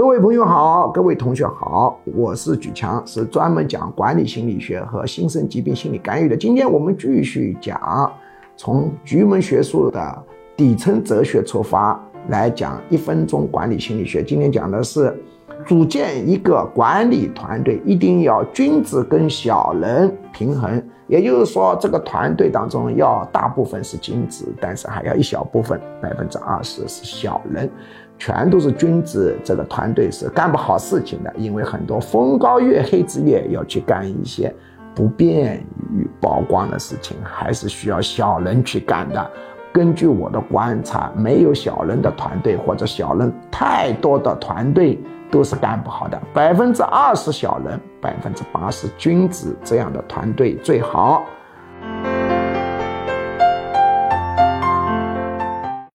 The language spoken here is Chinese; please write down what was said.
各位朋友好，各位同学好，我是举强，是专门讲管理心理学和新生疾病心理干预的。今天我们继续讲，从局门学术的底层哲学出发来讲一分钟管理心理学。今天讲的是，组建一个管理团队一定要君子跟小人平衡，也就是说，这个团队当中要大部分是君子，但是还要一小部分，百分之二十是小人。全都是君子，这个团队是干不好事情的，因为很多风高月黑之夜要去干一些不便于曝光的事情，还是需要小人去干的。根据我的观察，没有小人的团队或者小人太多的团队都是干不好的。百分之二十小人，百分之八十君子，这样的团队最好。